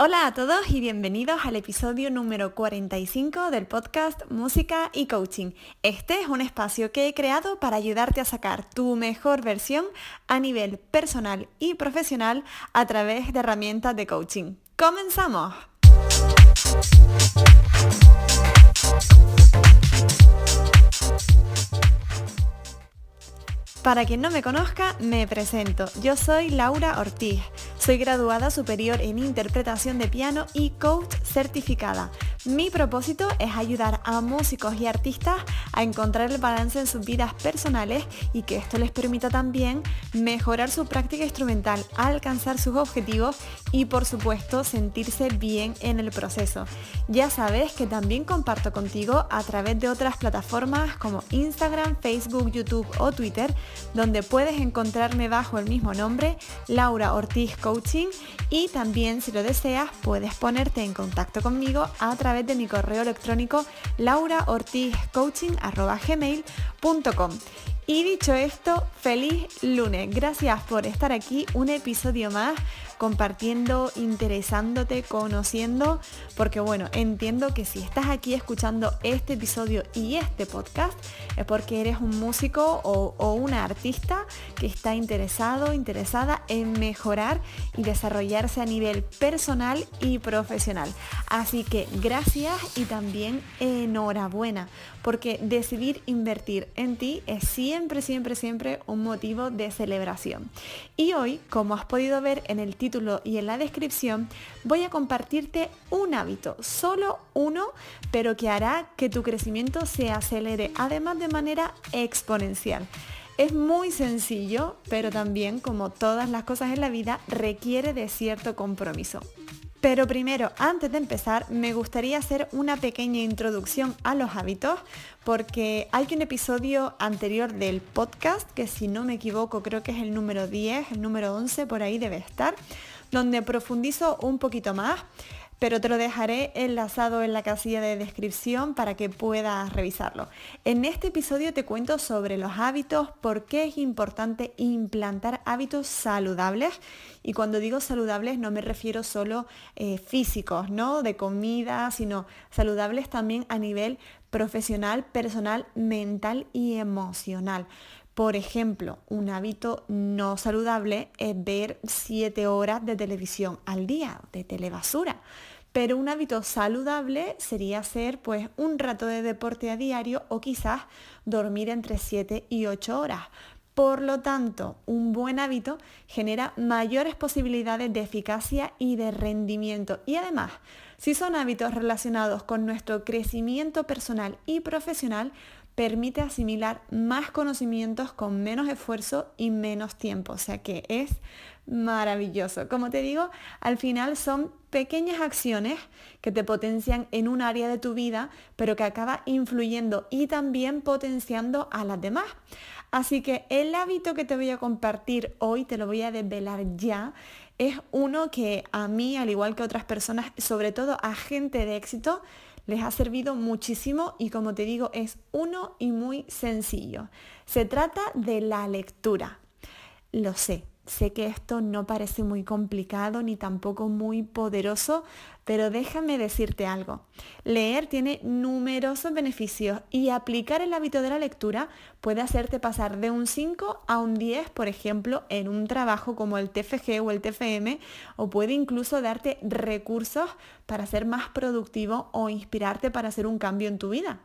Hola a todos y bienvenidos al episodio número 45 del podcast Música y Coaching. Este es un espacio que he creado para ayudarte a sacar tu mejor versión a nivel personal y profesional a través de herramientas de coaching. ¡Comenzamos! Para quien no me conozca, me presento. Yo soy Laura Ortiz. Soy graduada superior en interpretación de piano y coach certificada. Mi propósito es ayudar a músicos y artistas a encontrar el balance en sus vidas personales y que esto les permita también mejorar su práctica instrumental, alcanzar sus objetivos y por supuesto sentirse bien en el proceso. Ya sabes que también comparto contigo a través de otras plataformas como Instagram, Facebook, YouTube o Twitter, donde puedes encontrarme bajo el mismo nombre, Laura Ortiz Coaching, y también si lo deseas puedes ponerte en contacto conmigo a través de mi correo electrónico lauraortizcoaching.gmail.com y dicho esto, feliz lunes. Gracias por estar aquí, un episodio más compartiendo, interesándote, conociendo, porque bueno, entiendo que si estás aquí escuchando este episodio y este podcast es porque eres un músico o, una artista que está interesado, interesada en mejorar y desarrollarse a nivel personal y profesional. Así que gracias y también enhorabuena, porque decidir invertir en ti es siempre, siempre, siempre un motivo de celebración. Y hoy, como has podido ver en el y en la descripción voy a compartirte un hábito, solo uno, pero que hará que tu crecimiento se acelere, además de manera exponencial. Es muy sencillo, pero también, como todas las cosas en la vida, requiere de cierto compromiso. Pero primero, antes de empezar, me gustaría hacer una pequeña introducción a los hábitos, porque hay un episodio anterior del podcast, que si no me equivoco creo que es el número 10, el número 11, por ahí debe estar, donde profundizo un poquito más pero te lo dejaré enlazado en la casilla de descripción para que puedas revisarlo. En este episodio te cuento sobre los hábitos, por qué es importante implantar hábitos saludables. Y cuando digo saludables no me refiero solo eh, físicos, ¿no? De comida, sino saludables también a nivel profesional, personal, mental y emocional. Por ejemplo, un hábito no saludable es ver 7 horas de televisión al día, de telebasura. Pero un hábito saludable sería hacer pues un rato de deporte a diario o quizás dormir entre 7 y 8 horas. Por lo tanto, un buen hábito genera mayores posibilidades de eficacia y de rendimiento. Y además, si son hábitos relacionados con nuestro crecimiento personal y profesional, permite asimilar más conocimientos con menos esfuerzo y menos tiempo. O sea que es maravilloso. Como te digo, al final son pequeñas acciones que te potencian en un área de tu vida, pero que acaba influyendo y también potenciando a las demás. Así que el hábito que te voy a compartir hoy, te lo voy a desvelar ya, es uno que a mí, al igual que otras personas, sobre todo a gente de éxito, les ha servido muchísimo y como te digo es uno y muy sencillo. Se trata de la lectura. Lo sé, Sé que esto no parece muy complicado ni tampoco muy poderoso, pero déjame decirte algo. Leer tiene numerosos beneficios y aplicar el hábito de la lectura puede hacerte pasar de un 5 a un 10, por ejemplo, en un trabajo como el TFG o el TFM, o puede incluso darte recursos para ser más productivo o inspirarte para hacer un cambio en tu vida.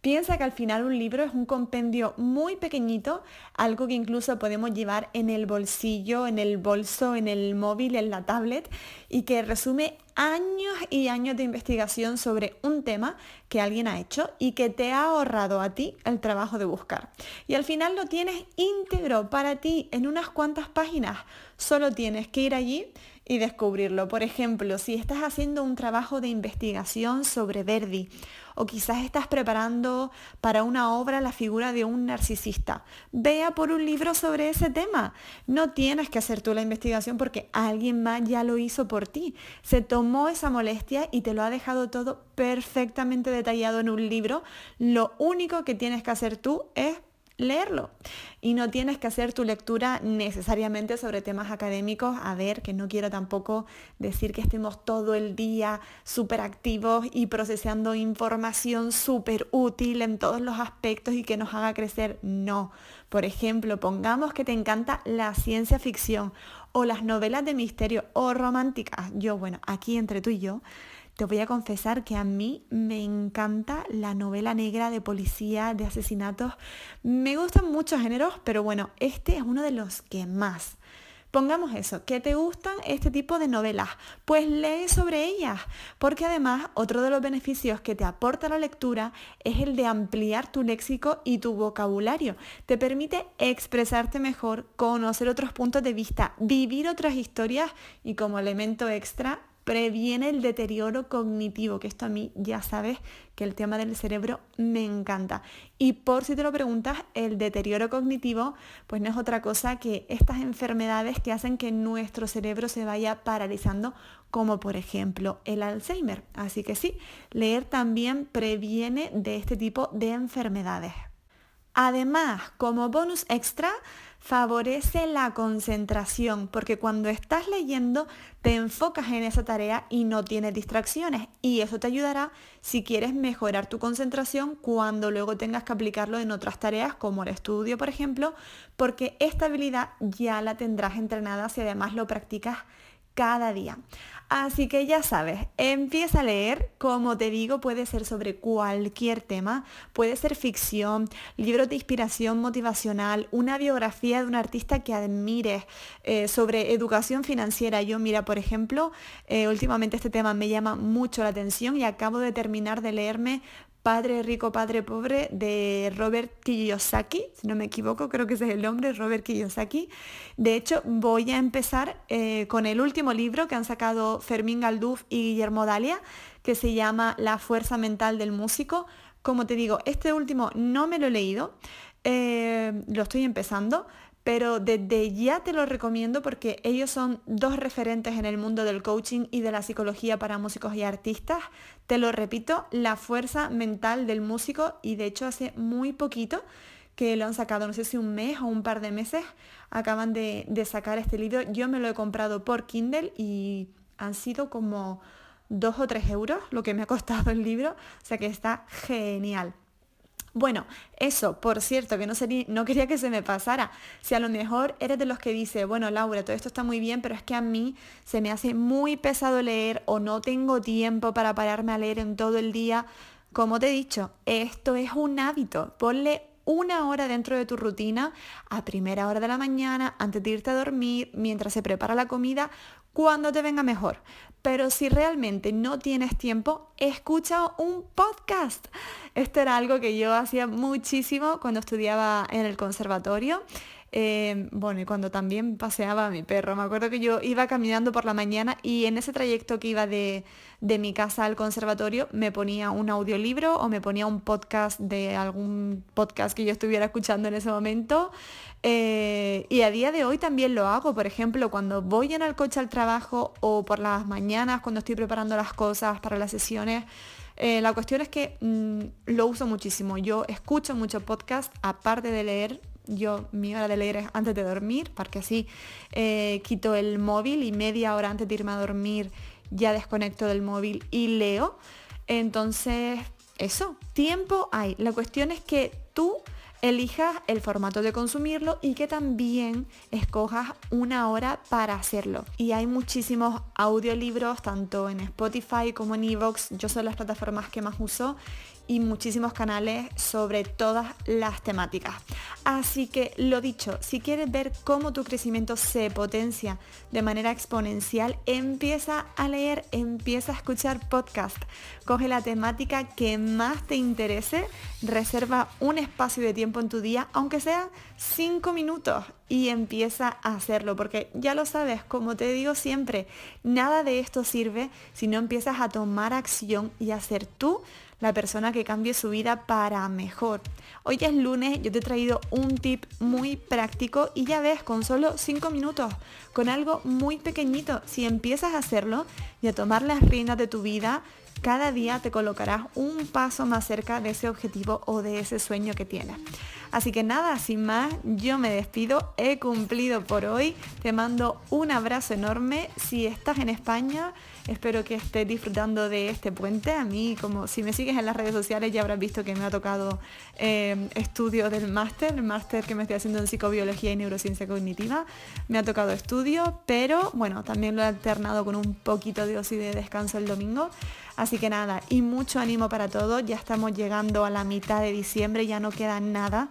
Piensa que al final un libro es un compendio muy pequeñito, algo que incluso podemos llevar en el bolsillo, en el bolso, en el móvil, en la tablet y que resume años y años de investigación sobre un tema que alguien ha hecho y que te ha ahorrado a ti el trabajo de buscar. Y al final lo tienes íntegro para ti en unas cuantas páginas. Solo tienes que ir allí y descubrirlo. Por ejemplo, si estás haciendo un trabajo de investigación sobre Verdi o quizás estás preparando para una obra la figura de un narcisista, vea por un libro sobre ese tema. No tienes que hacer tú la investigación porque alguien más ya lo hizo por ti. Se tomó esa molestia y te lo ha dejado todo perfectamente detallado en un libro. Lo único que tienes que hacer tú es leerlo. Y no tienes que hacer tu lectura necesariamente sobre temas académicos. A ver, que no quiero tampoco decir que estemos todo el día súper activos y procesando información súper útil en todos los aspectos y que nos haga crecer. No. Por ejemplo, pongamos que te encanta la ciencia ficción o las novelas de misterio o románticas. Yo, bueno, aquí entre tú y yo, te voy a confesar que a mí me encanta la novela negra de policía, de asesinatos. Me gustan muchos géneros, pero bueno, este es uno de los que más. Pongamos eso, que te gustan este tipo de novelas, pues lee sobre ellas, porque además otro de los beneficios que te aporta la lectura es el de ampliar tu léxico y tu vocabulario. Te permite expresarte mejor, conocer otros puntos de vista, vivir otras historias y como elemento extra previene el deterioro cognitivo, que esto a mí ya sabes que el tema del cerebro me encanta. Y por si te lo preguntas, el deterioro cognitivo pues no es otra cosa que estas enfermedades que hacen que nuestro cerebro se vaya paralizando, como por ejemplo el Alzheimer. Así que sí, leer también previene de este tipo de enfermedades. Además, como bonus extra, favorece la concentración, porque cuando estás leyendo te enfocas en esa tarea y no tienes distracciones. Y eso te ayudará si quieres mejorar tu concentración cuando luego tengas que aplicarlo en otras tareas como el estudio, por ejemplo, porque esta habilidad ya la tendrás entrenada si además lo practicas cada día. Así que ya sabes, empieza a leer, como te digo, puede ser sobre cualquier tema, puede ser ficción, libros de inspiración motivacional, una biografía de un artista que admires, eh, sobre educación financiera. Yo, mira, por ejemplo, eh, últimamente este tema me llama mucho la atención y acabo de terminar de leerme Padre Rico, Padre Pobre de Robert Kiyosaki, si no me equivoco, creo que ese es el nombre, Robert Kiyosaki. De hecho, voy a empezar eh, con el último libro que han sacado Fermín Galduf y Guillermo Dalia, que se llama La fuerza mental del músico. Como te digo, este último no me lo he leído, eh, lo estoy empezando, pero desde ya te lo recomiendo porque ellos son dos referentes en el mundo del coaching y de la psicología para músicos y artistas. Te lo repito, la fuerza mental del músico y de hecho hace muy poquito que lo han sacado, no sé si un mes o un par de meses, acaban de, de sacar este libro. Yo me lo he comprado por Kindle y han sido como dos o tres euros lo que me ha costado el libro, o sea que está genial. Bueno, eso, por cierto, que no, sería, no quería que se me pasara. Si a lo mejor eres de los que dice, bueno, Laura, todo esto está muy bien, pero es que a mí se me hace muy pesado leer o no tengo tiempo para pararme a leer en todo el día. Como te he dicho, esto es un hábito. Ponle una hora dentro de tu rutina, a primera hora de la mañana, antes de irte a dormir, mientras se prepara la comida, cuando te venga mejor. Pero si realmente no tienes tiempo, escucha un podcast. Esto era algo que yo hacía muchísimo cuando estudiaba en el conservatorio. Eh, bueno, y cuando también paseaba a mi perro. Me acuerdo que yo iba caminando por la mañana y en ese trayecto que iba de, de mi casa al conservatorio me ponía un audiolibro o me ponía un podcast de algún podcast que yo estuviera escuchando en ese momento. Eh, y a día de hoy también lo hago, por ejemplo, cuando voy en el coche al trabajo o por las mañanas cuando estoy preparando las cosas para las sesiones. Eh, la cuestión es que mm, lo uso muchísimo. Yo escucho mucho podcast, aparte de leer. Yo mi hora de leer es antes de dormir, porque así eh, quito el móvil y media hora antes de irme a dormir ya desconecto del móvil y leo. Entonces, eso, tiempo hay. La cuestión es que tú elijas el formato de consumirlo y que también escojas una hora para hacerlo. Y hay muchísimos audiolibros, tanto en Spotify como en Evox. Yo son las plataformas que más uso y muchísimos canales sobre todas las temáticas. Así que lo dicho, si quieres ver cómo tu crecimiento se potencia de manera exponencial, empieza a leer, empieza a escuchar podcast. Coge la temática que más te interese, reserva un espacio de tiempo en tu día, aunque sea 5 minutos, y empieza a hacerlo, porque ya lo sabes, como te digo siempre, nada de esto sirve si no empiezas a tomar acción y a ser tú la persona que cambie su vida para mejor. Hoy es lunes, yo te he traído un tip muy práctico y ya ves, con solo 5 minutos, con algo muy pequeñito, si empiezas a hacerlo y a tomar las riendas de tu vida, cada día te colocarás un paso más cerca de ese objetivo o de ese sueño que tienes. Así que nada, sin más, yo me despido, he cumplido por hoy, te mando un abrazo enorme, si estás en España, espero que estés disfrutando de este puente, a mí como si me sigues en las redes sociales ya habrás visto que me ha tocado eh, estudio del máster, el máster que me estoy haciendo en psicobiología y neurociencia cognitiva, me ha tocado estudio, pero bueno, también lo he alternado con un poquito de ocio y de descanso el domingo, Así que nada, y mucho ánimo para todos, ya estamos llegando a la mitad de diciembre, ya no queda nada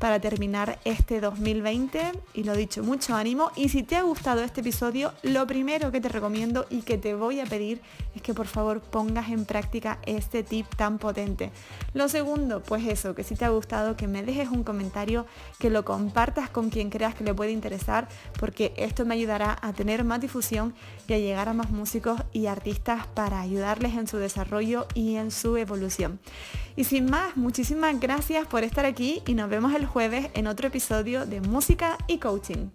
para terminar este 2020 y lo dicho, mucho ánimo y si te ha gustado este episodio, lo primero que te recomiendo y que te voy a pedir es que por favor pongas en práctica este tip tan potente. Lo segundo, pues eso, que si te ha gustado, que me dejes un comentario, que lo compartas con quien creas que le puede interesar, porque esto me ayudará a tener más difusión y a llegar a más músicos y artistas para ayudarles en su desarrollo y en su evolución. Y sin más, muchísimas gracias por estar aquí y nos vemos el jueves en otro episodio de Música y Coaching.